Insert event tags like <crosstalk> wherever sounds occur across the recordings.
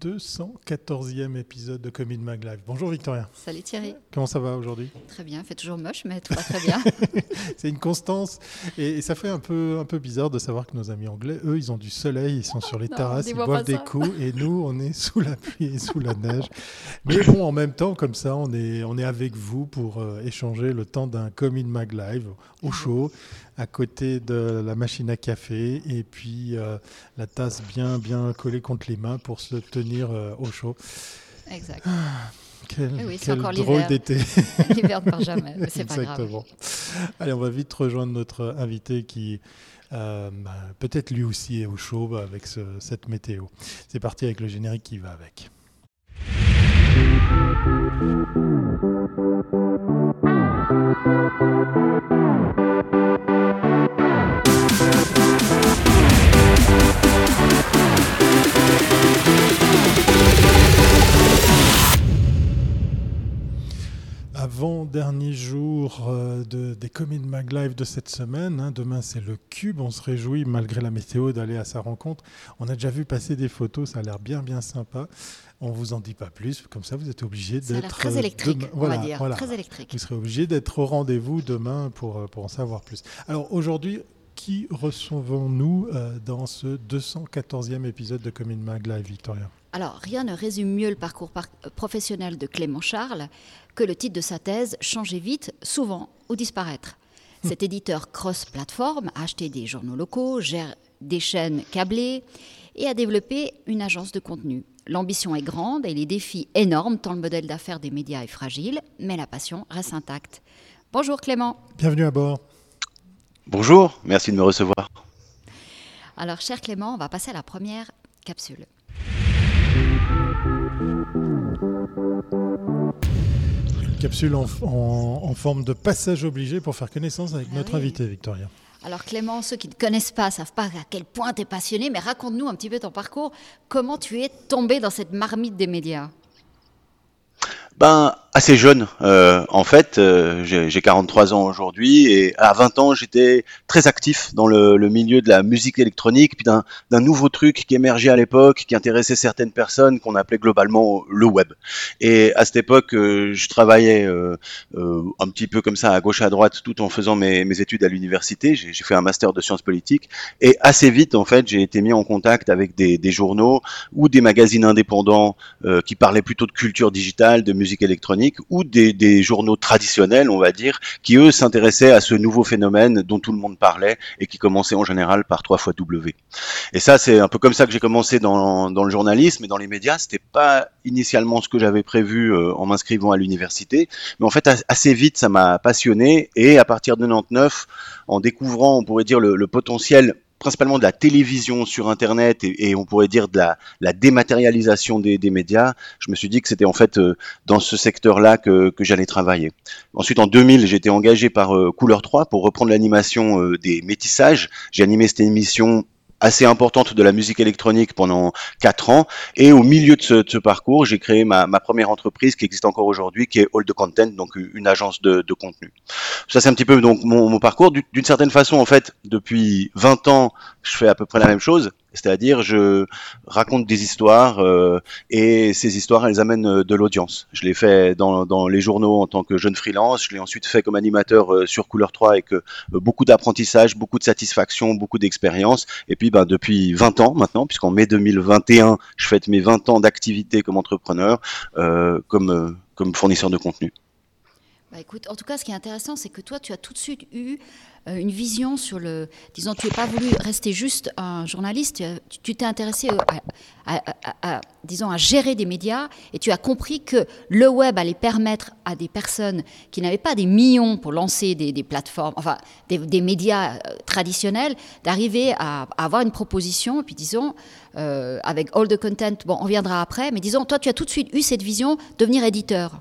214e épisode de Commit Mag Live. Bonjour Victoria. Salut Thierry. Comment ça va aujourd'hui? Très bien, fait toujours moche, mais tout va très bien. <laughs> c'est une constance et, ça fait un peu, un peu bizarre de savoir que nos amis anglais, eux, ils ont du soleil, ils sont sur les terrasses, ils boivent des coups et nous, on est sous la pluie et sous la neige. <laughs> Mais bon, en même temps, comme ça, on est, on est avec vous pour euh, échanger le temps d'un Commit Mag Live au chaud à côté de la machine à café et puis euh, la tasse bien, bien collée contre les mains pour se tenir euh, au chaud. Exact. Ah, quel, oui, quel drôle d'été. <laughs> L'hiver ne part jamais, c'est pas grave. Allez, on va vite rejoindre notre invité qui euh, bah, peut-être lui aussi est au chaud avec cette météo. C'est parti avec le générique qui va avec. Avant-dernier jour euh, de, des Commit Mag Live de cette semaine. Hein. Demain, c'est le Cube. On se réjouit, malgré la météo, d'aller à sa rencontre. On a déjà vu passer des photos. Ça a l'air bien, bien sympa. On vous en dit pas plus. Comme ça, vous êtes obligé d'être. très électrique, on va dire. Très électrique. Vous serez obligé d'être au rendez-vous demain pour, euh, pour en savoir plus. Alors, aujourd'hui, qui recevons-nous euh, dans ce 214e épisode de Commit Mag Live, Victoria? Alors, rien ne résume mieux le parcours professionnel de Clément Charles que le titre de sa thèse Changer vite, souvent ou disparaître. Hmm. Cet éditeur cross-platform a acheté des journaux locaux, gère des chaînes câblées et a développé une agence de contenu. L'ambition est grande et les défis énormes tant le modèle d'affaires des médias est fragile, mais la passion reste intacte. Bonjour Clément. Bienvenue à bord. Bonjour, merci de me recevoir. Alors cher Clément, on va passer à la première capsule. Capsule en, forme de passage obligé pour faire connaissance avec ah notre invité, Victoria. Alors Clément, ceux qui ne connaissent pas savent pas à quel point tu es passionné, mais raconte-nous un petit peu ton parcours. Comment tu es tombé dans cette marmite des médias? Ben, assez jeune. Euh, en fait, euh, j'ai 43 ans aujourd'hui et à 20 ans, j'étais très actif dans le, le, milieu de la musique électronique, puis d'un nouveau truc qui émergeait à l'époque, qui intéressait certaines personnes, qu'on appelait globalement le web. Et à cette époque, euh, je travaillais euh, euh, un petit peu comme ça, à gauche à droite, tout en faisant mes, mes études à l'université. J'ai fait un master de sciences politiques et assez vite, en fait, j'ai été mis en contact avec des, des journaux ou des magazines indépendants qui parlaient plutôt de culture digitale, de musique électronique ou des, journaux traditionnels, on va dire, qui eux s'intéressaient à ce nouveau phénomène dont tout le monde parlait et qui commençait en général par trois fois W. Et ça, c'est un peu comme ça que j'ai commencé dans, le journalisme et dans les médias. C'était pas initialement ce que j'avais prévu euh, en m'inscrivant à l'université, mais en fait assez vite ça m'a passionné et à partir de 99, en découvrant, on pourrait dire le potentiel principalement de la télévision sur Internet et, on pourrait dire de la, dématérialisation des, médias, je me suis dit que c'était en fait euh, dans ce secteur-là que, j'allais travailler. Ensuite, en 2000, j'ai été engagé par euh, Couleur 3 pour reprendre l'animation euh, des métissages. J'ai animé cette émission assez importante de la musique électronique pendant quatre ans. Et au milieu de ce, parcours, j'ai créé ma, première entreprise qui existe encore aujourd'hui, qui est All the Content, donc une agence de, contenu. Ça, c'est un petit peu donc mon, mon parcours. D'une certaine façon, en fait, depuis 20 ans, je fais à peu près la même chose. C'est-à-dire, je raconte des histoires euh, et ces histoires, elles amènent euh, de l'audience. Je l'ai fait dans, dans, les journaux en tant que jeune freelance. Je l'ai ensuite fait comme animateur euh, sur Couleur 3 avec beaucoup d'apprentissage, beaucoup de satisfaction, beaucoup d'expérience. Et puis, ben, depuis 20 ans maintenant, puisqu'en mai 2021, je fête mes 20 ans d'activité comme entrepreneur, comme, comme fournisseur de contenu. Bah en tout cas, ce qui est intéressant, c'est que toi, tu as tout de suite eu euh, une vision sur le. Disons, tu n'es pas voulu rester juste un journaliste, tu t'es intéressé à, disons, à gérer des médias et tu as compris que le web allait permettre à des personnes qui n'avaient pas des millions pour lancer des, plateformes, enfin, des, médias euh, traditionnels, d'arriver à, avoir une proposition. Et puis, disons, euh, avec All the Content, bon, on viendra après, mais disons, toi, tu as tout de suite eu cette vision, devenir éditeur.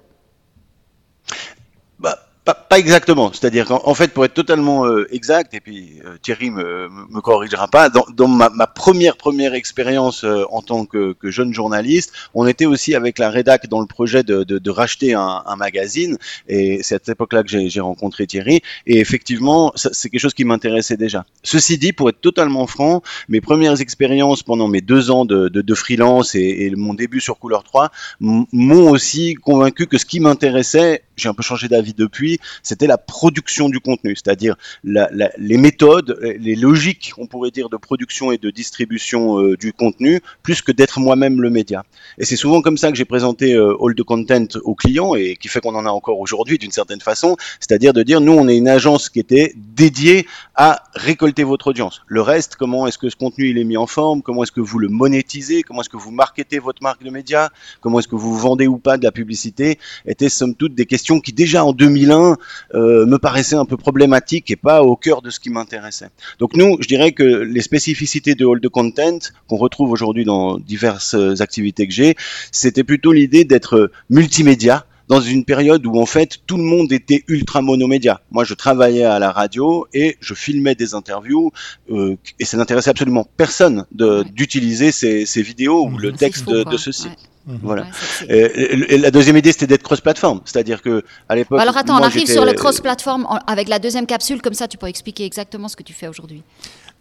Bah, pas, exactement. C'est-à-dire qu'en fait, pour être totalement euh, exact, et puis euh, Thierry me, me corrigera pas, dans, dans ma, ma, première première expérience euh, en tant que, que, jeune journaliste, on était aussi avec la rédac dans le projet de, de, de racheter un, un, magazine, et c'est à cette époque-là que j'ai rencontré Thierry. Et effectivement, c'est quelque chose qui m'intéressait déjà. Ceci dit, pour être totalement franc, mes premières expériences pendant mes deux ans de, de freelance et, et, mon début sur Couleur 3 m'ont aussi convaincu que ce qui m'intéressait j'ai un peu changé d'avis depuis, c'était la production du contenu, c'est-à-dire les méthodes, les logiques, on pourrait dire, de production et de distribution euh, du contenu, plus que d'être moi-même le média. Et c'est souvent comme ça que j'ai présenté euh, All the Content aux clients et qui fait qu'on en a encore aujourd'hui d'une certaine façon, c'est-à-dire de dire, nous, on est une agence qui était dédiée à récolter votre audience. Le reste, comment est-ce que ce contenu il est mis en forme, comment est-ce que vous le monétisez, comment est-ce que vous marketez votre marque de média, comment est-ce que vous vendez ou pas de la publicité, étaient somme toute des questions qui déjà en 2001 euh, me paraissait un peu problématique et pas au cœur de ce qui m'intéressait. Donc nous, je dirais que les spécificités de Hold the Content qu'on retrouve aujourd'hui dans diverses activités que j'ai, c'était plutôt l'idée d'être multimédia, dans une période où en fait tout le monde était ultra monomédia. Moi, je travaillais à la radio et je filmais des interviews euh, et ça n'intéressait absolument personne d'utiliser ces, ces, vidéos ou le texte de, de, ceci. Mhm. Voilà. et, la deuxième idée, c'était d'être cross-platform, c'est-à-dire que à l'époque. Alors attends, on arrive sur le cross-platform avec la deuxième capsule, comme ça, tu pourrais expliquer exactement ce que tu fais aujourd'hui.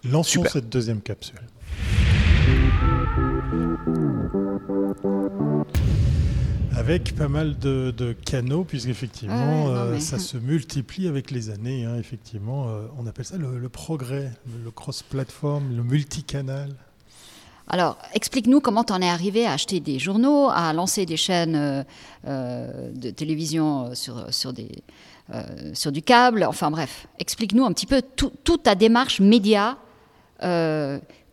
Lançons cette deuxième capsule. Avec pas mal de, de canaux, puisqu'effectivement, euh, ça se multiplie avec les années. Hein, effectivement, euh, on appelle ça le, le progrès, le cross-platform, le multicanal. Alors, explique-nous comment tu en es arrivé à acheter des journaux, à lancer des chaînes euh, euh, de télévision euh, sur, du câble. Enfin bref, explique-nous un petit peu toute ta démarche média.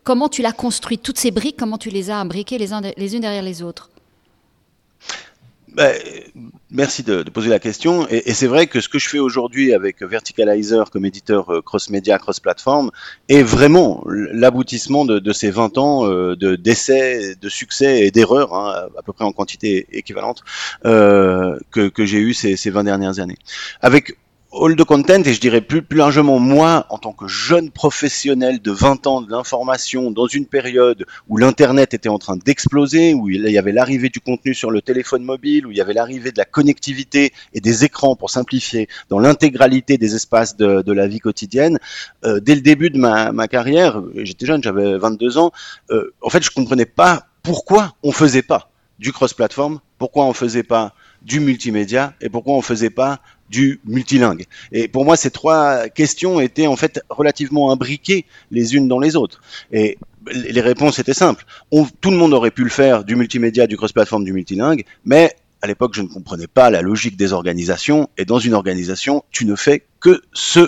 comment tu l'as construite, toutes ces briques, comment tu les as imbriquées les unes derrière les autres? Bah, merci de, poser la question. Et, c'est vrai que ce que je fais aujourd'hui avec Verticalizer comme éditeur euh, cross-média, cross-platform, est vraiment l'aboutissement de, ces 20 ans euh, de d'essais, de succès et d'erreurs, hein, à peu près en quantité équivalente, euh, que, j'ai eu ces, ces 20 dernières années. All the content, et je dirais plus, plus largement moi, en tant que jeune professionnel de 20 ans de l'information, dans une période où l'Internet était en train d'exploser, où il y avait l'arrivée du contenu sur le téléphone mobile, où il y avait l'arrivée de la connectivité et des écrans pour simplifier dans l'intégralité des espaces de, la vie quotidienne, euh, dès le début de ma, carrière, j'étais jeune, j'avais 22 ans, euh, en fait je comprenais pas pourquoi on faisait pas du cross-platform, pourquoi on faisait pas du multimédia et pourquoi on faisait pas du multilingue. Et pour moi, ces trois questions étaient en fait relativement imbriquées les unes dans les autres. Et les réponses étaient simples. On, tout le monde aurait pu le faire du multimédia, du cross-platform, du multilingue, mais à l'époque, je ne comprenais pas la logique des organisations. Et dans une organisation, tu ne fais que ce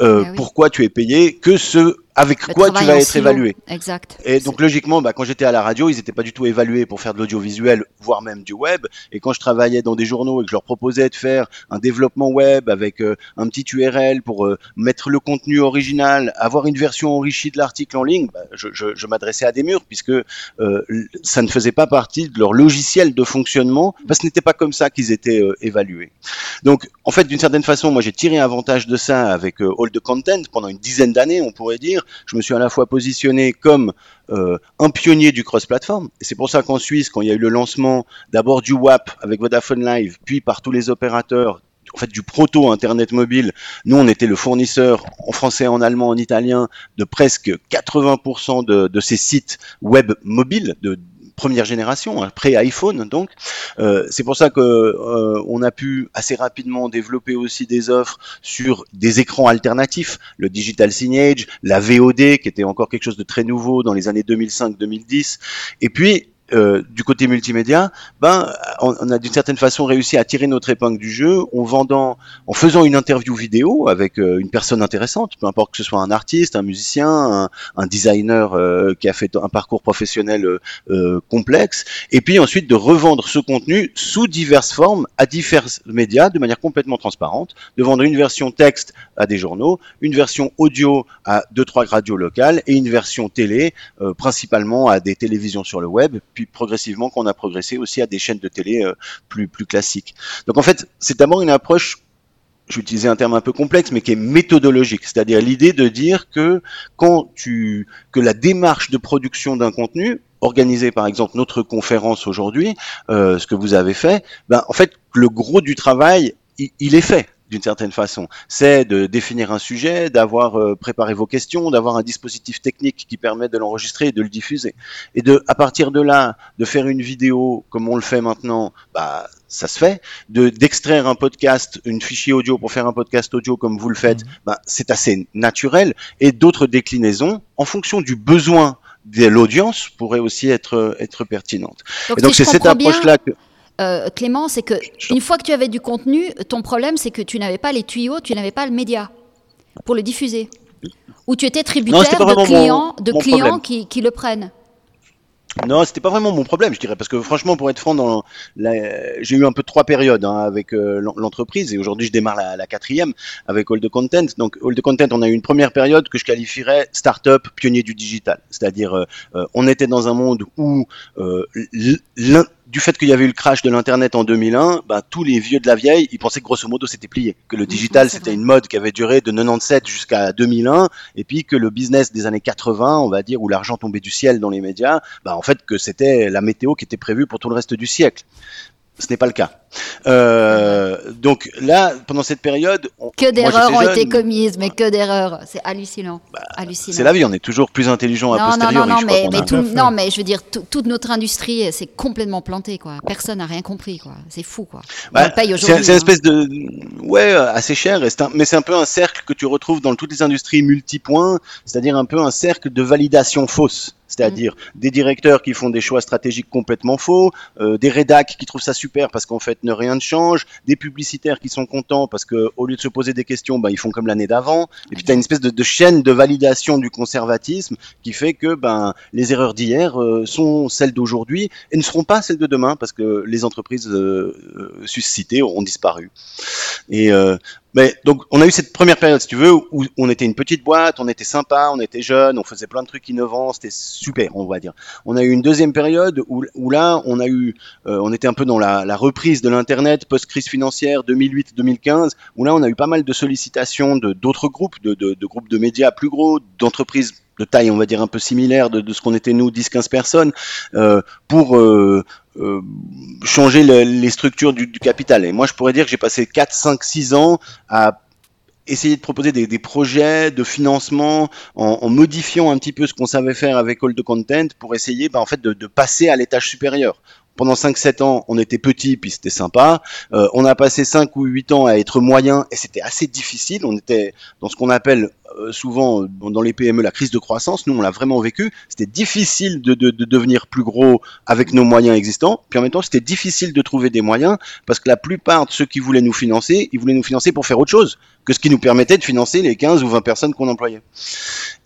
euh, ah pourquoi tu es payé, que ce avec quoi tu vas être évalué. Exact. Et donc logiquement, bah, quand j'étais à la radio, ils n'étaient pas du tout évalués pour faire de l'audiovisuel, voire même du web. Et quand je travaillais dans des journaux et que je leur proposais de faire un développement web avec euh, un petit URL pour euh, mettre le contenu original, avoir une version enrichie de l'article en ligne, bah, je, je, je m'adressais à des murs puisque euh, ça ne faisait pas partie de leur logiciel de fonctionnement, parce que ce n'était pas comme ça qu'ils étaient évalués. Donc en fait, d'une certaine façon, moi j'ai tiré avantage de ça avec All the Content pendant une dizaine d'années, on pourrait dire je me suis à la fois positionné comme euh, un pionnier du cross-platform. C'est pour ça qu'en Suisse, quand il y a eu le lancement d'abord du WAP avec Vodafone Live, puis par tous les opérateurs, en fait du proto Internet mobile, nous on était le fournisseur en français, en allemand, en italien de presque 80% de, de ces sites web mobiles, première génération, après iPhone donc. Euh, c'est pour ça que euh, on a pu assez rapidement développer aussi des offres sur des écrans alternatifs, le digital signage, la VOD qui était encore quelque chose de très nouveau dans les années 2005-2010, et puis euh, du côté multimédia, ben, on, a d'une certaine façon réussi à tirer notre épingle du jeu en vendant, en faisant une interview vidéo avec euh, une personne intéressante, peu importe que ce soit un artiste, un musicien, un, designer euh, qui a fait un parcours professionnel complexe, et puis ensuite de revendre ce contenu sous diverses formes à divers médias de manière complètement transparente, de vendre une version texte à des journaux, une version audio à deux trois radios locales et une version télé principalement à des télévisions sur le web puis progressivement qu'on a progressé aussi à des chaînes de télé euh, plus, plus classiques. Donc en fait, c'est d'abord une approche j'utilisais un terme un peu complexe, mais qui est méthodologique, c'est-à-dire l'idée de dire que quand tu que la démarche de production d'un contenu, organisée par exemple notre conférence aujourd'hui, euh, ce que vous avez fait, ben en fait le gros du travail il est fait d'une certaine façon. C'est de définir un sujet, d'avoir euh, préparé vos questions, d'avoir un dispositif technique qui permet de l'enregistrer et de le diffuser. Et de, à partir de là, de faire une vidéo comme on le fait maintenant, bah, ça se fait. De, d'extraire un podcast, une fichier audio pour faire un podcast audio comme vous le faites, mmh. bah, c'est assez naturel. Et d'autres déclinaisons, en fonction du besoin de l'audience, pourraient aussi être, être pertinentes. Donc, et donc c'est cette approche-là que... Euh, Clément, c'est que une fois que tu avais du contenu, ton problème c'est que tu n'avais pas les tuyaux, tu n'avais pas le média pour le diffuser. Ou tu étais tributaire de clients, de clients qui, qui, le prennent. Non, c'était pas vraiment mon problème, je dirais, parce que franchement, pour être franc, dans j'ai eu un peu trois périodes hein, avec euh, l'entreprise, et aujourd'hui je démarre la, la, quatrième avec All the Content. Donc All the Content, on a eu une première période que je qualifierais start-up pionnier du digital, c'est-à-dire euh, euh, on était dans un monde où du fait qu'il y avait eu le crash de l'internet en 2001, bah, tous les vieux de la vieille, ils pensaient que grosso modo c'était plié, que le digital c'était une mode qui avait duré de 97 jusqu'à 2001, et puis que le business des années 80, on va dire, où l'argent tombait du ciel dans les médias, bah, en fait que c'était la météo qui était prévue pour tout le reste du siècle. Ce n'est pas le cas. Euh, donc là, pendant cette période, que d'erreurs ont été commises, mais que d'erreurs, c'est hallucinant. Bah, hallucinant. C'est la vie, on est toujours plus intelligent à posteriori. Non, non, non, mais, non, mais je veux dire, toute notre industrie, c'est complètement planté, quoi. Personne n'a rien compris, quoi. C'est fou, quoi. Bah, c'est une hein. espèce de, ouais, assez cher, mais c'est un peu un cercle que tu retrouves dans toutes les industries multipoints, c'est-à-dire un peu un cercle de validation fausse c'est-à-dire mm. des directeurs qui font des choix stratégiques complètement faux, euh, des rédacs qui trouvent ça super parce qu'en fait ne rien ne change, des publicitaires qui sont contents parce que au lieu de se poser des questions, ben, ils font comme l'année d'avant, et puis tu as une espèce de, chaîne de validation du conservatisme qui fait que ben les erreurs d'hier euh, sont celles d'aujourd'hui et ne seront pas celles de demain parce que les entreprises euh, suscitées ont disparu. Et mais donc, on a eu cette première période, si tu veux, où on était une petite boîte, on était sympa, on était jeune, on faisait plein de trucs innovants, c'était super, on va dire. On a eu une deuxième période où, là, on a eu, euh, on était un peu dans la, reprise de l'internet post-crise financière 2008-2015, où là, on a eu pas mal de sollicitations de d'autres groupes, de, de, groupes de médias plus gros, d'entreprises de taille, on va dire, un peu similaire de, ce qu'on était nous, 10-15 personnes, euh, pour euh, changer les structures du, du, capital. Et moi, je pourrais dire que j'ai passé 4, 5, 6 ans à essayer de proposer des, des projets de financement en, en, modifiant un petit peu ce qu'on savait faire avec All the Content pour essayer bah, en fait de, de passer à l'étage supérieur pendant 5-7 ans, on était petit, puis c'était sympa. Euh, on a passé 5 ou 8 ans à être moyen, et c'était assez difficile. On était dans ce qu'on appelle souvent dans les PME la crise de croissance. Nous, on l'a vraiment vécu. C'était difficile de, de, de, devenir plus gros avec nos moyens existants. Puis en même temps, c'était difficile de trouver des moyens, parce que la plupart de ceux qui voulaient nous financer, ils voulaient nous financer pour faire autre chose que ce qui nous permettait de financer les 15 ou 20 personnes qu'on employait.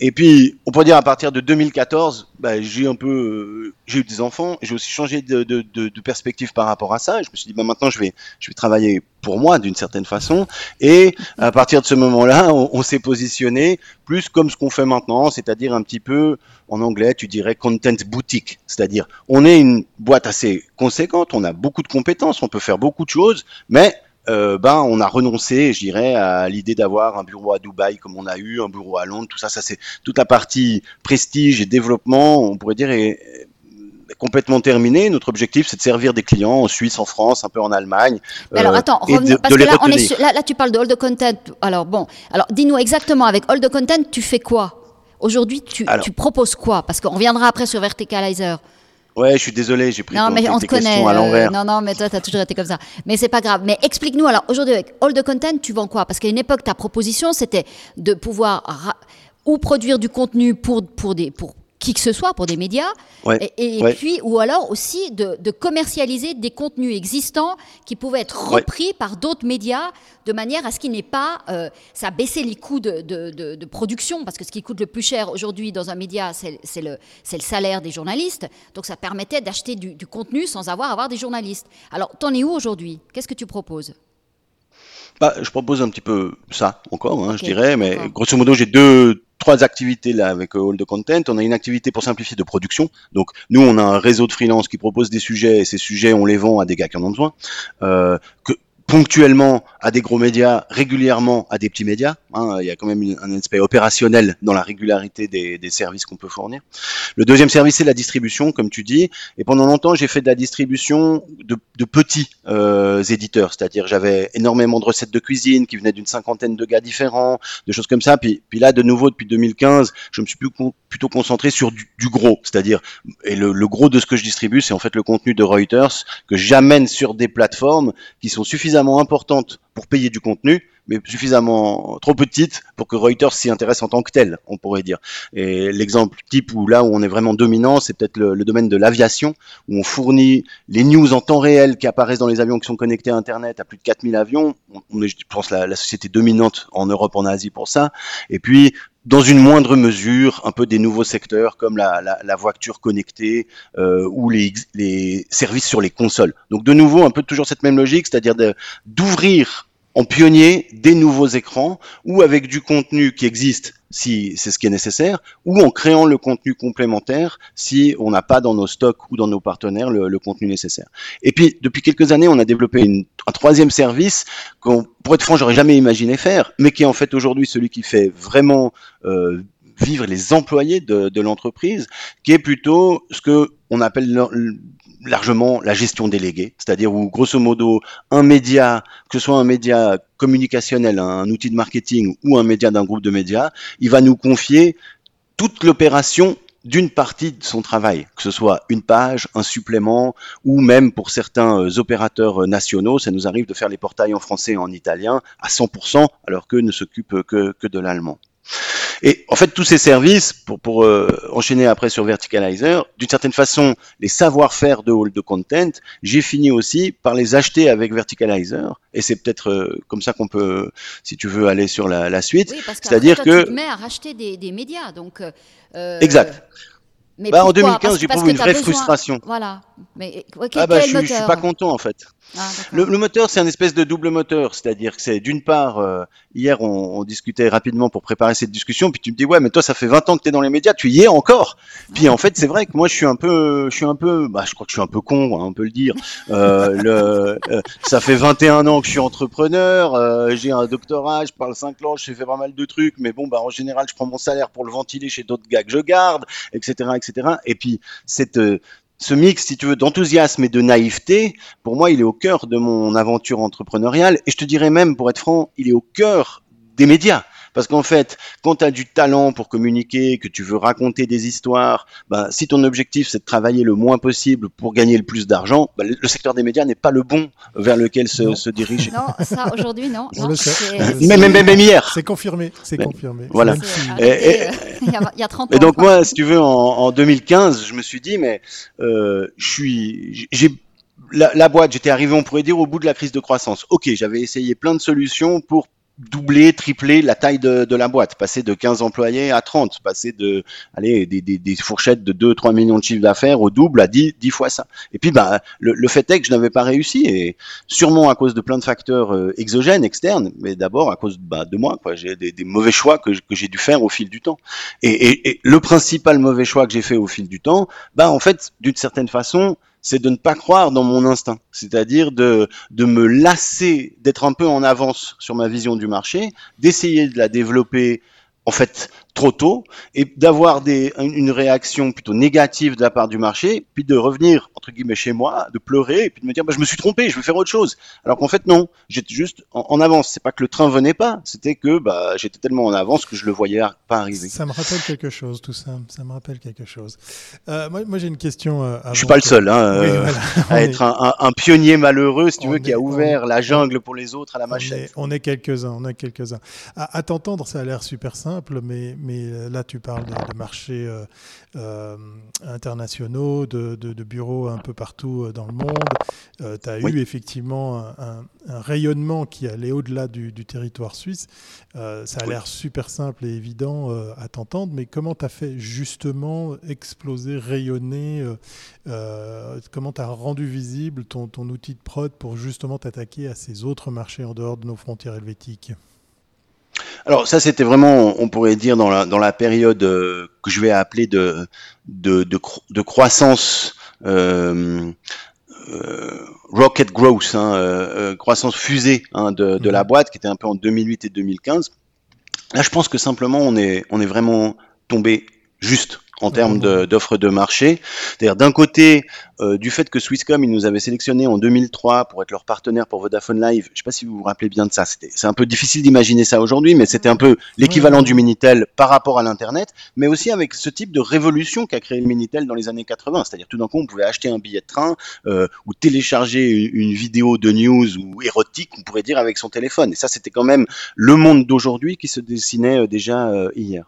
Et puis, on peut dire à partir de 2014, bah, j'ai un peu, euh, j'ai eu des enfants, j'ai aussi changé de, de, de, perspective par rapport à ça. Je me suis dit, bah, maintenant, je vais, je vais travailler pour moi d'une certaine façon. Et à partir de ce moment-là, on s'est positionné plus comme ce qu'on fait maintenant, c'est-à-dire un petit peu, en anglais, tu dirais content boutique. C'est-à-dire, on est une boîte assez conséquente, on a beaucoup de compétences, on peut faire beaucoup de choses, mais euh, ben on a renoncé, je dirais, à l'idée d'avoir un bureau à Dubaï comme on a eu, un bureau à Londres, tout ça, ça c'est toute la partie prestige et développement, on pourrait dire, est, complètement terminé. Notre objectif, c'est de servir des clients en Suisse, en France, un peu en Allemagne. alors euh, attends, parce que là, on est là, là, tu parles de All the Content. Alors bon, alors dis-nous exactement avec All the Content, tu fais quoi? Aujourd'hui, tu, tu proposes quoi? Parce qu'on reviendra après sur Verticalizer. Ouais, je suis désolé, j'ai pris non, mais on te connaît, à l'envers. Euh, non, non, mais toi, tu as toujours été comme ça. Mais c'est pas grave. Mais explique-nous, alors, aujourd'hui, avec All the Content, tu vends quoi? Parce qu'à une époque, ta proposition, c'était de pouvoir ou produire du contenu pour, pour, des, pour qui que ce soit pour des médias, et, puis ou alors aussi de, commercialiser des contenus existants qui pouvaient être repris par d'autres médias de manière à ce qu'il n'ait pas, euh, ça baissait les coûts de, de, production parce que ce qui coûte le plus cher aujourd'hui dans un média, c'est le, le, salaire des journalistes, donc ça permettait d'acheter du, du, contenu sans avoir à avoir des journalistes. Alors, t'en es où aujourd'hui? Qu'est-ce que tu proposes? Bah, je propose un petit peu ça encore, hein, je dirais, mais grosso modo, j'ai deux, trois activités là avec euh, All the Content. On a une activité pour simplifier de production. Donc nous, on a un réseau de freelance qui propose des sujets et ces sujets, on les vend à des gars qui en ont besoin. Euh, que ponctuellement à des gros médias, régulièrement à des petits médias. Hein. il y a quand même un aspect opérationnel dans la régularité des, services qu'on peut fournir. Le deuxième service, c'est la distribution, comme tu dis. Et pendant longtemps, j'ai fait de la distribution de, petits euh, éditeurs, c'est-à-dire j'avais énormément de recettes de cuisine qui venaient d'une cinquantaine de gars différents, de choses comme ça. Puis, puis là, de nouveau, depuis 2015, je me suis plutôt concentré sur du, gros, c'est-à-dire et le, gros de ce que je distribue, c'est en fait le contenu de Reuters que j'amène sur des plateformes qui sont suffisamment importantes pour payer du contenu, mais suffisamment trop petites pour que Reuters s'y intéresse en tant que tel, on pourrait dire. Et l'exemple type où là où on est vraiment dominant, c'est peut-être le, domaine de l'aviation, où on fournit les news en temps réel qui apparaissent dans les avions qui sont connectés à Internet, à plus de 4000 avions. On est, je pense, la, la société dominante en Europe, en Asie pour ça. Et puis, dans une moindre mesure, un peu des nouveaux secteurs comme la, la, la voiture connectée euh, ou les, les, services sur les consoles. Donc de nouveau, un peu toujours cette même logique, c'est-à-dire d'ouvrir en pionnier des nouveaux écrans ou avec du contenu qui existe si c'est ce qui est nécessaire, ou en créant le contenu complémentaire si on n'a pas dans nos stocks ou dans nos partenaires le, contenu nécessaire. Et puis, depuis quelques années, on a développé un troisième service qu'on, pour être franc, j'aurais jamais imaginé faire, mais qui est en fait aujourd'hui celui qui fait vraiment euh, vivre les employés de, de l'entreprise, qui est plutôt ce que on appelle largement la gestion déléguée, c'est-à-dire où grosso modo un média, que ce soit un média communicationnel, un outil de marketing ou un média d'un groupe de médias, il va nous confier toute l'opération d'une partie de son travail, que ce soit une page, un supplément, ou même pour certains euh, opérateurs euh, nationaux, ça nous arrive de faire les portails en français et en italien à 100%, alors qu'eux ne s'occupent que, que de l'allemand. Et en fait, tous ces services, pour, pour euh, enchaîner après sur Verticalizer, d'une certaine façon, les savoir-faire de Hall de Content, j'ai fini aussi par les acheter avec Verticalizer. Et c'est peut-être euh, comme ça qu'on peut, si tu veux, aller sur la, la suite. Oui, C'est-à-dire que... Tu te mets à racheter des, des médias, donc... Euh, exact. Mais bah, en 2015, j'éprouve une vraie frustration. Voilà. Mais ah bah, je, je suis pas content en fait. Ah, le, le, moteur, c'est un espèce de double moteur, c'est-à-dire que c'est d'une part, euh, hier on, on, discutait rapidement pour préparer cette discussion, puis tu me dis ouais, mais toi ça fait 20 ans que tu es dans les médias, tu y es encore. Puis en fait, c'est vrai que moi je suis un peu, je suis un peu, bah je crois que je suis un peu con, hein, on peut le dire. Euh, le, euh, ça fait 21 ans que je suis entrepreneur, euh, j'ai un doctorat, je parle 5 langues, j'ai fait pas mal de trucs, mais bon bah en général je prends mon salaire pour le ventiler chez d'autres gars que je garde, etc., etc. Et puis cette ce mix, si tu veux, d'enthousiasme et de naïveté, pour moi, il est au cœur de mon aventure entrepreneuriale. Et je te dirais même, pour être franc, il est au cœur des médias. Parce qu'en fait, quand tu as du talent pour communiquer, que tu veux raconter des histoires, bah, si ton objectif c'est de travailler le moins possible pour gagner le plus d'argent, bah, le, secteur des médias n'est pas le bon vers lequel se, se dirige. Non, ça aujourd'hui non. non même, même, même, hier. C'est confirmé, c'est confirmé. Voilà. Et, il, y a, 30 ans. Et donc moi, si tu veux, en, en 2015, je me suis dit, mais euh, je suis, j'ai la, la, boîte, j'étais arrivé, on pourrait dire, au bout de la crise de croissance. Ok, j'avais essayé plein de solutions pour doubler, tripler la taille de, de, la boîte, passer de 15 employés à 30, passer de allez, des, des, des fourchettes de 2-3 millions de chiffres d'affaires au double à 10, 10 fois ça. Et puis bah, le, le, fait est que je n'avais pas réussi, et sûrement à cause de plein de facteurs euh, exogènes, externes, mais d'abord à cause bah, de moi. J'ai des, des, mauvais choix que, que j'ai dû faire au fil du temps. Et, et, et le principal mauvais choix que j'ai fait au fil du temps, bah, en fait, d'une certaine façon, c'est de ne pas croire dans mon instinct, c'est-à-dire de, de me lasser, d'être un peu en avance sur ma vision du marché, d'essayer de la développer en fait trop tôt et d'avoir des, une réaction plutôt négative de la part du marché, puis de revenir entre guillemets chez moi, de pleurer et puis de me dire bah, je me suis trompé, je veux faire autre chose. Alors qu'en fait non, j'étais juste en, en avance. C'est pas que le train venait pas, c'était que bah, j'étais tellement en avance que je le voyais pas arriver. Ça me rappelle quelque chose tout ça. Ça me rappelle quelque chose. Euh, moi, moi j'ai une question. Euh, je suis pas le seul hein, oui, euh, voilà. à être un, un, un, pionnier malheureux, si tu veux, est, qui a ouvert on, la jungle pour les autres à la machette. On est, quelques-uns, on est quelques-uns. À, à t'entendre, ça a l'air super simple, mais mais là tu parles de, de marchés euh, euh, internationaux, de, de, de, bureaux un peu partout euh, dans le monde. Euh, tu as oui. eu effectivement un, un, rayonnement qui allait au-delà du, du, territoire suisse. Euh, ça a oui. l'air super simple et évident euh, à t'entendre, mais comment tu as fait justement exploser, rayonner Comment tu as rendu visible ton, ton outil de prod pour justement t'attaquer à ces autres marchés en dehors de nos frontières helvétiques? Alors ça, c'était vraiment, on pourrait dire, dans la, dans la période euh, que je vais appeler de, de, de, de croissance euh, euh, rocket growth, hein, croissance fusée hein, de, de, la mhm. boîte, qui était un peu en 2008 et 2015. Là, je pense que simplement, on est, on est vraiment tombé juste en termes d'offres de, marché. C'est-à-dire d'un côté, euh, du fait que Swisscom, ils nous avaient sélectionné en 2003 pour être leur partenaire pour Vodafone Live. Je ne sais pas si vous vous rappelez bien de ça. C'est un peu difficile d'imaginer ça aujourd'hui, mais c'était un peu l'équivalent du Minitel par rapport à l'Internet, mais aussi avec ce type de révolution qu'a créé le Minitel dans les années 80. C'est-à-dire tout d'un coup, on pouvait acheter un billet de train euh, ou télécharger une, vidéo de news ou érotique, on pourrait dire, avec son téléphone. Et ça, c'était quand même le monde d'aujourd'hui qui se dessinait euh, déjà hier.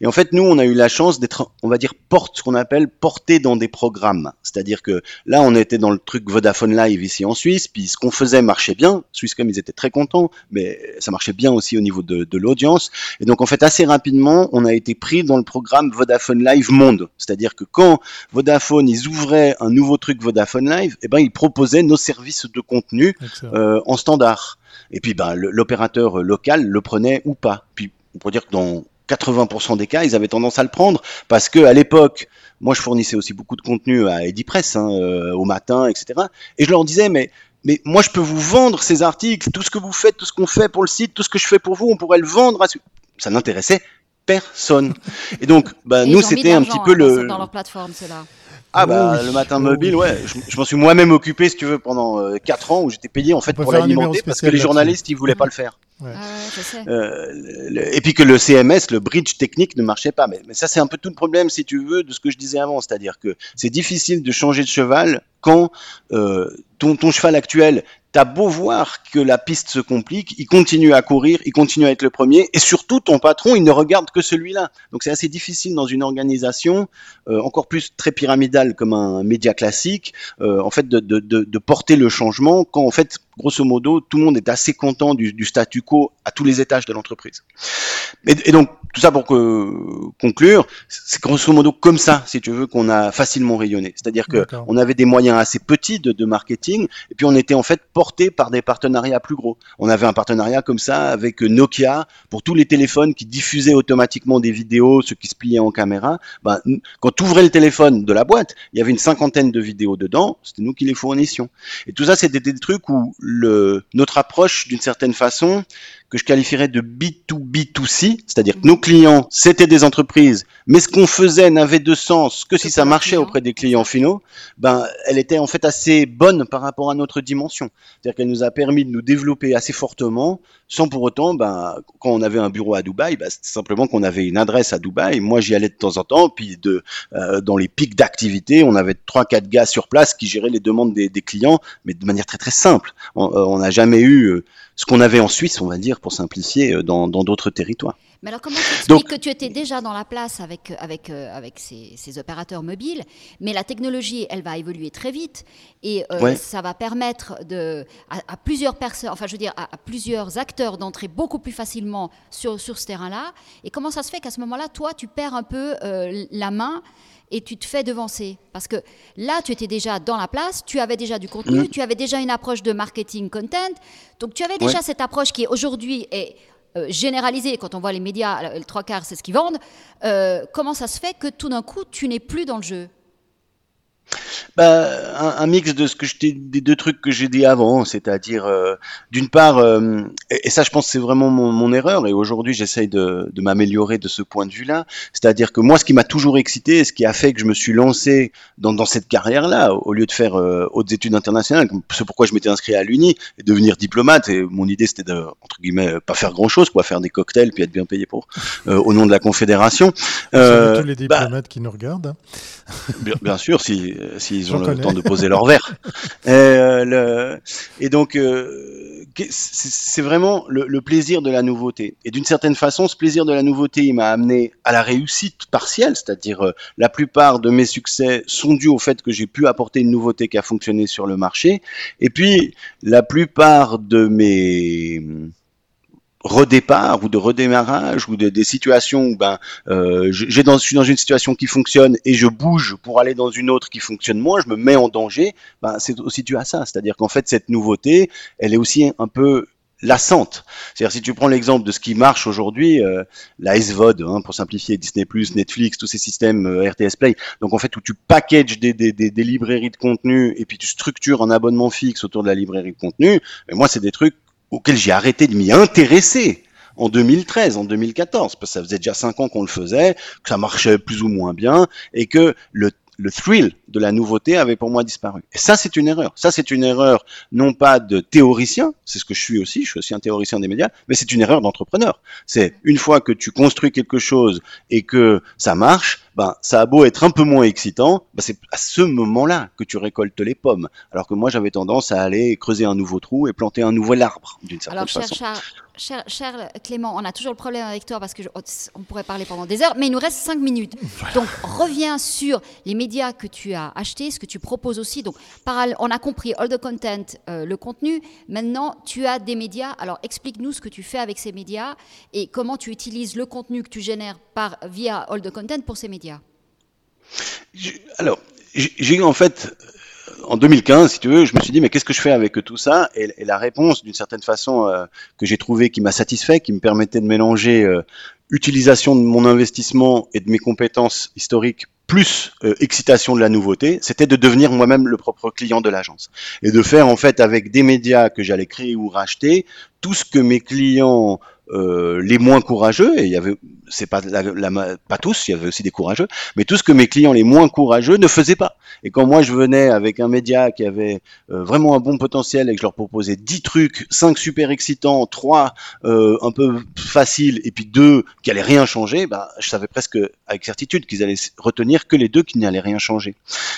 Et en fait, nous, on a eu la chance d'être, on va dire, porte, ce qu'on appelle porté dans des programmes. C'est-à-dire que là, on était dans le truc Vodafone Live ici en Suisse, puis ce qu'on faisait marchait bien. Swisscom, ils étaient très contents, mais ça marchait bien aussi au niveau de, de l'audience. Et donc, en fait, assez rapidement, on a été pris dans le programme Vodafone Live Monde. C'est-à-dire que quand Vodafone, ils ouvraient un nouveau truc Vodafone Live, eh ben, ils proposaient nos services de contenu euh, en standard. Et puis, ben, l'opérateur local le prenait ou pas. Puis, on pourrait dire que dans 80% des cas, ils avaient tendance à le prendre parce que à l'époque, moi je fournissais aussi beaucoup de contenu à Edipress hein, euh, au matin, etc. Et je leur disais mais mais moi je peux vous vendre ces articles, tout ce que vous faites, tout ce qu'on fait pour le site, tout ce que je fais pour vous, on pourrait le vendre. À... Ça n'intéressait personne. Et donc, bah, nous c'était un petit peu le dans leur plateforme, là. Ah bah le matin mobile, ouais. Je, m'en suis moi-même occupé, si tu veux, pendant euh, 4 ans où j'étais payé en fait pour l'alimenter parce que les journalistes ils voulaient pas le faire. Ouais. Ah, euh, et puis que le CMS, le bridge technique ne marchait pas. Mais, mais ça c'est un peu tout le problème, si tu veux, de ce que je disais avant, c'est-à-dire que c'est difficile de changer de cheval quand euh, ton, ton cheval actuel t'as beau voir que la piste se complique, il continue à courir, il continue à être le premier, et surtout ton patron, il ne regarde que celui-là. Donc c'est assez difficile dans une organisation, euh, encore plus très pyramidale comme un média classique, euh, en fait de, de, porter le changement quand en fait, grosso modo, tout le monde est assez content du, du statu quo à tous les étages de l'entreprise. Et, et, donc tout ça pour que, conclure, c'est grosso modo comme ça, si tu veux, qu'on a facilement rayonné. C'est-à-dire que on avait des moyens assez petits de, de marketing, et puis on était en fait porté par des partenariats plus gros. On avait un partenariat comme ça avec Nokia pour tous les téléphones qui diffusaient automatiquement des vidéos, ceux qui se pliaient en caméra. Ben, quand tu ouvrais le téléphone de la boîte, il y avait une cinquantaine de vidéos dedans, c'était nous qui les fournissions. Et tout ça, c'était des trucs où le, notre approche, d'une certaine façon, que je qualifierais de B2B2C, c'est-à-dire que nos clients, c'était des entreprises, mais ce qu'on faisait n'avait de sens que si ça marchait auprès des clients finaux, ben, elle était en fait assez bonne par rapport à notre dimension. C'est-à-dire qu'elle nous a permis de nous développer assez fortement, sans pour autant, ben, quand on avait un bureau à Dubaï, ben, c'était simplement qu'on avait une adresse à Dubaï. Moi, j'y allais de temps en temps, puis de, euh, dans les pics d'activité, on avait trois, quatre gars sur place qui géraient les demandes des, des clients, mais de manière très très simple. On euh, n'a jamais eu euh, ce qu'on avait en Suisse, on va dire, pour simplifier, euh, dans d'autres territoires. Mais alors comment tu expliques que tu étais déjà dans la place avec, avec, euh, avec ces, ces, opérateurs mobiles, mais la technologie, elle va évoluer très vite et euh, ça va permettre de, à, plusieurs personnes, enfin je veux dire à, plusieurs acteurs d'entrer beaucoup plus facilement sur, sur ce terrain-là. Et comment ça se fait qu'à ce moment-là, toi, tu perds un peu la main et tu te fais devancer. Parce que là, tu étais déjà dans la place, tu avais déjà du contenu, mm. tu avais déjà une approche de marketing content. Donc tu avais déjà cette approche qui aujourd'hui est euh, généralisée. Quand on voit les médias, le trois quarts, c'est ce qu'ils vendent. Euh, comment ça se fait que tout d'un coup, tu n'es plus dans le jeu? Bah, un, mix de ce que je des deux trucs que j'ai dit avant, c'est-à-dire euh, d'une part, euh, et, ça je pense c'est vraiment mon, mon, erreur, et aujourd'hui j'essaye de, de m'améliorer de ce point de vue-là, c'est-à-dire que moi ce qui m'a toujours excité, et ce qui a fait que je me suis lancé dans, dans cette carrière-là, au lieu de faire euh, hautes études internationales, c'est pourquoi je m'étais inscrit à l'Uni, et devenir diplomate, et mon idée c'était de, entre guillemets, pas faire grand-chose, quoi, faire des cocktails, puis être bien payé pour, au nom de la Confédération. tous les bah diplomates qui nous regardent. Bien, bien sûr, si s'ils ont le temps de poser leur verre. <laughs> et, euh, le, et donc, euh, c'est vraiment le, le, plaisir de la nouveauté. Et d'une certaine façon, ce plaisir de la nouveauté, il m'a amené à la réussite partielle, c'est-à-dire euh, la plupart de mes succès sont dus au fait que j'ai pu apporter une nouveauté qui a fonctionné sur le marché. Et puis, la plupart de mes redépart ou de redémarrage ou de, des situations où ben euh, j'ai dans, je suis dans une situation qui fonctionne et je bouge pour aller dans une autre qui fonctionne moins, je me mets en danger, ben c'est aussi dû à ça. C'est-à-dire qu'en fait cette nouveauté, elle est aussi un peu lassante. C'est-à-dire si tu prends l'exemple de ce qui marche aujourd'hui, euh, la SVOD, hein, pour simplifier, Disney+, Netflix, tous ces systèmes euh, RTS Play, donc en fait où tu packages des, des, des, librairies de contenu et puis tu structures un abonnement fixe autour de la librairie de contenu, mais moi c'est des trucs auxquels j'ai arrêté de m'y intéresser en 2013, en 2014, parce que ça faisait déjà cinq ans qu'on le faisait, que ça marchait plus ou moins bien, et que le le thrill de la nouveauté avait pour moi disparu. Et ça, c'est une erreur. Ça, c'est une erreur non pas de théoricien, c'est ce que je suis aussi, je suis aussi un théoricien des médias, mais c'est une erreur d'entrepreneur. C'est une fois que tu construis quelque chose et que ça marche, ben, ça a beau être un peu moins excitant, ben, c'est à ce moment-là que tu récoltes les pommes. Alors que moi, j'avais tendance à aller creuser un nouveau trou et planter un nouvel arbre, d'une certaine Alors, façon. Cher, cher, Clément, on a toujours le problème avec toi parce que on pourrait parler pendant des heures, mais il nous reste cinq minutes. Donc reviens sur les médias que tu as achetés, ce que tu proposes aussi. Donc on a compris all the content, euh, le contenu. Maintenant, tu as des médias. Alors explique-nous ce que tu fais avec ces médias et comment tu utilises le contenu que tu génères par via all the content pour ces médias. Alors j'ai en fait en 2015, si tu veux, je me suis dit, mais qu'est-ce que je fais avec tout ça? Et, la réponse, d'une certaine façon, euh, que j'ai trouvé qui m'a satisfait, qui me permettait de mélanger euh, utilisation de mon investissement et de mes compétences historiques plus euh, excitation de la nouveauté, c'était de devenir moi-même le propre client de l'agence. Et de faire en fait avec des médias que j'allais créer ou racheter tout ce que mes clients euh, les moins courageux, et il y avait, c'est pas la, pas tous, il y avait aussi des courageux, mais tout ce que mes clients les moins courageux ne faisaient pas. Et quand moi je venais avec un média qui avait euh, vraiment un bon potentiel et que je leur proposais 10 trucs, 5 super excitants, 3 euh, un peu faciles et puis 2 qui allaient rien changer, bah, je savais presque avec certitude qu'ils allaient retenir que les deux qui n'allaient rien changer.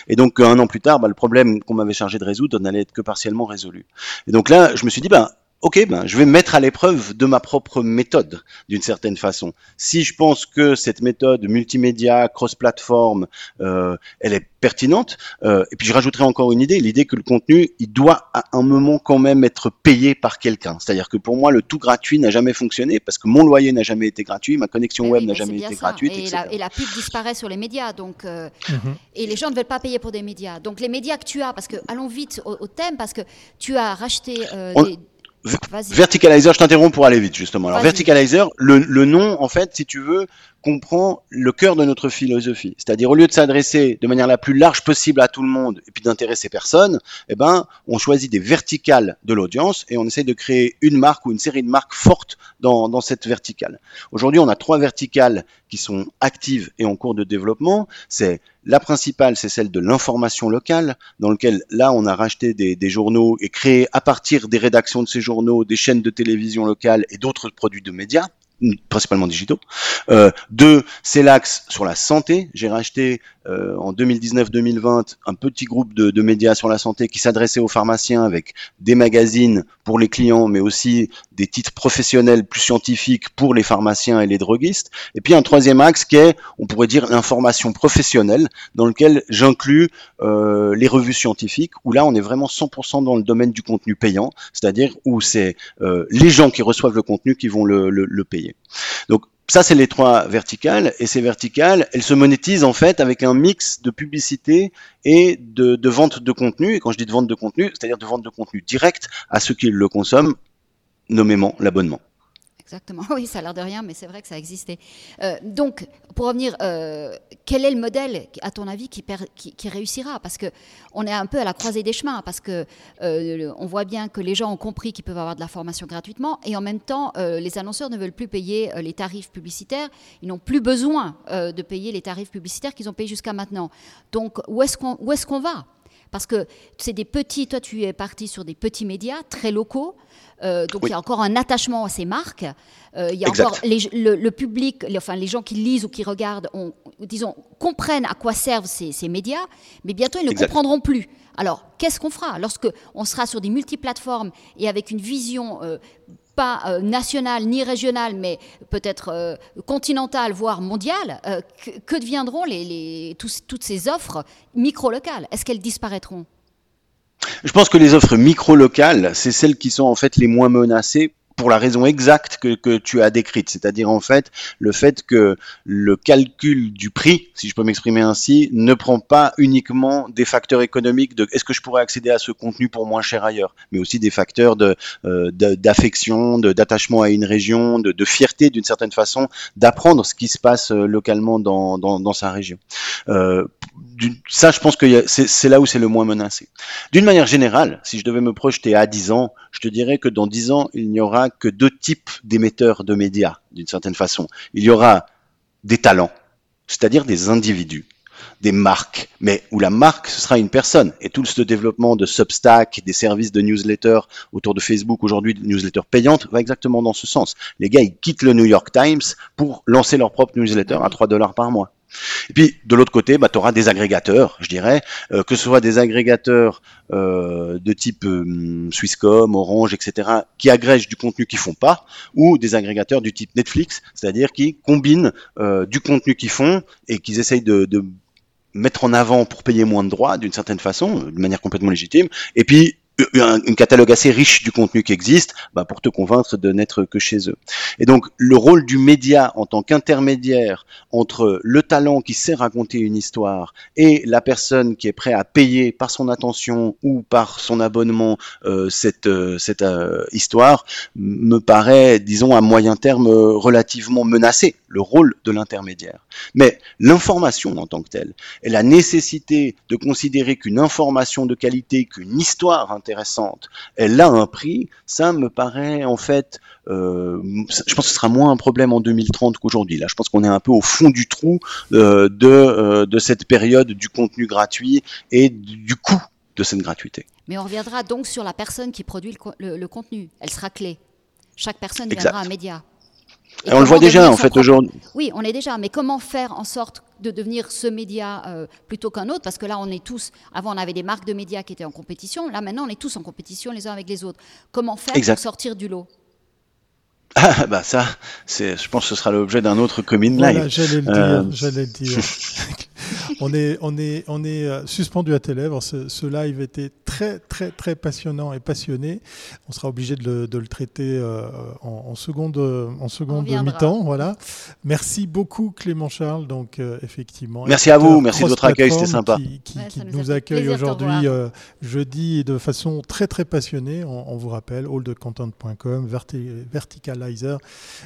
Et donc un an plus tard, bah, le problème qu'on m'avait chargé de résoudre n'allait être que partiellement résolu. Et donc là, je me suis dit, bah, ok, ben, je vais mettre à l'épreuve de ma propre méthode, d'une certaine façon. Si je pense que cette méthode multimédia, cross-platform, euh, elle est pertinente, euh, et puis je rajouterai encore une idée, l'idée que le contenu, il doit à un moment quand même être payé par quelqu'un. C'est-à-dire que pour moi, le tout gratuit n'a jamais fonctionné, parce que mon loyer n'a jamais été gratuit, ma connexion eh web n'a jamais été gratuite. Et la, et la, pub disparaît sur les médias, donc, euh, mhm. et les gens ne veulent pas payer pour des médias. Donc les médias que tu as, parce que allons vite au, thème, parce que tu as racheté des Verticalizer, je t'interromps pour aller vite justement. Alors Verticalizer, le, le, nom en fait, si tu veux, comprend le cœur de notre philosophie. C'est-à-dire au lieu de s'adresser de manière la plus large possible à tout le monde et puis d'intéresser personne, eh ben on choisit des verticales de l'audience et on essaie de créer une marque ou une série de marques fortes dans, dans cette verticale. Aujourd'hui, on a trois verticales qui sont actives et en cours de développement. C'est la principale, c'est celle de l'information locale, dans lequel là, on a racheté des, des, journaux et créé à partir des rédactions de ces journaux des chaînes de télévision locales et d'autres produits de médias principalement digitaux. Euh, deux, c'est l'axe sur la santé. J'ai racheté euh, en 2019-2020 un petit groupe de, de, médias sur la santé qui s'adressait aux pharmaciens avec des magazines pour les clients, mais aussi des titres professionnels plus scientifiques pour les pharmaciens et les droguistes. Et puis un troisième axe qui est, on pourrait dire, l'information professionnelle, dans lequel j'inclus euh, les revues scientifiques, où là on est vraiment 100% dans le domaine du contenu payant, c'est-à-dire où c'est euh, les gens qui reçoivent le contenu qui vont le, le, payer. Donc ça, c'est les trois verticales. Et ces verticales, elles se monétisent en fait avec un mix de publicité et de, de vente de contenu. Et quand je dis de vente de contenu, c'est-à-dire de vente de contenu direct à ceux qui le consomment, nommément l'abonnement. Exactement, <laughs> oui, ça a l'air de rien, mais c'est vrai que ça existait. Euh, donc, pour revenir, euh, quel est le modèle, à ton avis, qui, réussira? Parce qu'on est un peu à la croisée des chemins, parce que euh, on voit bien que les gens ont compris qu'ils peuvent avoir de la formation gratuitement, et en même temps, les annonceurs ne veulent plus payer les tarifs publicitaires, ils n'ont plus besoin de payer les tarifs publicitaires qu'ils ont payés jusqu'à maintenant. Donc, où est-ce qu'on est qu'on va? Parce que c'est des petits, toi tu es parti sur des petits médias très locaux, euh, donc il y a encore un attachement à ces marques. Euh, il y a encore le, public, enfin les gens qui lisent ou qui regardent, disons, comprennent à quoi servent ces, médias, mais bientôt ils ne comprendront plus. Alors qu'est-ce qu'on fera? Lorsque on sera sur des multiplateformes et avec une vision euh, pas nationale ni régionale, mais peut-être continentale, voire mondiale, que, deviendront toutes ces offres micro-locales? Est-ce qu'elles disparaîtront? Je pense que les offres micro-locales, c'est celles qui sont en fait les moins menacées pour la raison exacte que, que tu as décrite, c'est-à-dire en fait le fait que le calcul du prix, si je peux m'exprimer ainsi, ne prend pas uniquement des facteurs économiques de est-ce que je pourrais accéder à ce contenu pour moins cher ailleurs, mais aussi des facteurs de euh, d'affection, d'attachement à une région, de, de fierté d'une certaine façon, d'apprendre ce qui se passe euh, localement dans, dans, sa région. Euh, ça, je pense que c'est là où c'est le moins menacé. D'une manière générale, si je devais me projeter à 10 ans, je te dirais que dans 10 ans, il n'y aura que deux types d'émetteurs de médias, d'une certaine façon. Il y aura des talents, c'est-à-dire des individus, des marques, mais où la marque, ce sera une personne. Et tout ce développement de Substack, des services de newsletter autour de Facebook aujourd'hui, de newsletter payantes, va exactement dans ce sens. Les gars, ils quittent le New York Times pour lancer leur propre newsletter à 3 dollars par mois. Et puis de l'autre côté, bah, tu auras des agrégateurs, je dirais, euh, que ce soit des agrégateurs euh, de type euh, Swisscom, Orange, etc., qui agrègent du contenu qu'ils font pas, ou des agrégateurs du type Netflix, c'est-à-dire qui combinent du contenu qu'ils font et qu'ils essayent de, de mettre en avant pour payer moins de droits d'une certaine façon, de manière complètement légitime, et puis un, catalogue assez riche du contenu qui existe bah, pour te convaincre de n'être que chez eux. Et donc le rôle du média en tant qu'intermédiaire entre le talent qui sait raconter une histoire et la personne qui est prêt à payer par son attention ou par son abonnement euh, cette, euh, cette euh, histoire me paraît, disons, à moyen terme relativement menacé, le rôle de l'intermédiaire. Mais l'information en tant que telle et la nécessité de considérer qu'une information de qualité, qu'une histoire elle a un prix, ça me paraît en fait, euh, je pense que ce sera moins un problème en 2030 qu'aujourd'hui. Là, je pense qu'on est un peu au fond du trou euh, de, euh, de cette période du contenu gratuit et du coût de cette gratuité. Mais on reviendra donc sur la personne qui produit le, contenu. Elle sera clé. Chaque personne deviendra un média. Et on le voit déjà en fait aujourd'hui. Oui, on est déjà, mais comment faire en sorte de devenir ce média euh, plutôt qu'un autre? Parce que là, on est tous. Avant, on avait des marques de médias qui étaient en compétition. Là, maintenant, on est tous en compétition les uns avec les autres. Comment faire pour sortir du lot? Ah bah ça, c'est, je pense que ce sera l'objet d'un autre commune voilà, J'allais le dire, euh, j'allais le dire. <laughs> on est, on est, on est euh, suspendu à tes lèvres. Ce, live était très, très, très passionnant et passionné. On sera obligé de le, traiter euh, en, seconde, en seconde mi-temps. Voilà. Merci beaucoup, Clément Charles. Donc, euh, effectivement. Merci à vous. Merci de votre accueil. C'était sympa. Qui, nous, accueille aujourd'hui, jeudi, de façon très, très passionnée. On, vous rappelle, allthecontent.com, Verticalizer.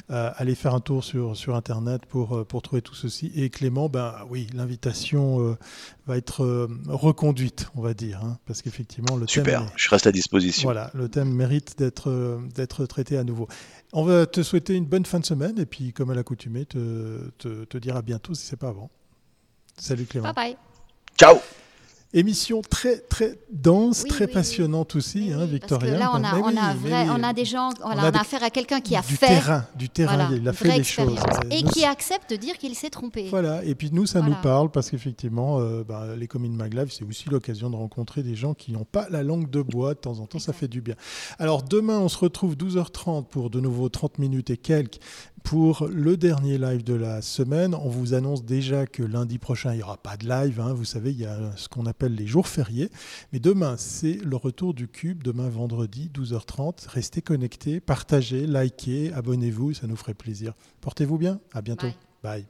allez faire un tour sur, sur Internet pour, pour trouver tout ceci. Et Clément, ben oui, l'invitation euh, va être euh, reconduite, on va dire, hein, parce qu'effectivement le Super, thème. je reste à disposition. Voilà, le thème mérite d'être d'être traité à nouveau. On va te souhaiter une bonne fin de semaine et puis, comme à l'accoutumée, te, te, te dire à bientôt si c'est pas avant. Salut Clément. Bye bye. Ciao. Émission très très dense, très passionnante aussi, hein, Victoria. là, on a, on, a on a, des gens, on, a, affaire à quelqu'un qui a du fait terrain, du terrain, il a fait les choses et qui accepte de dire qu'il s'est trompé. Voilà. Et puis nous, ça nous parle parce qu'effectivement, euh, bah, les communes Maglav, c'est aussi l'occasion de rencontrer des gens qui n'ont pas la langue de bois. De temps en temps, ça fait du bien. Alors demain, on se retrouve 12h30 pour de nouveau 30 minutes et quelques pour le dernier live de la semaine. On vous annonce déjà que lundi prochain, il n'y aura pas de live. Hein. Vous savez, il y a ce qu'on appelle les jours fériés. Mais demain, c'est le retour du cube. Demain, vendredi, 12h30. Restez connectés, partagez, likez, abonnez-vous. Ça nous ferait plaisir. Portez-vous bien. À bientôt. Bye.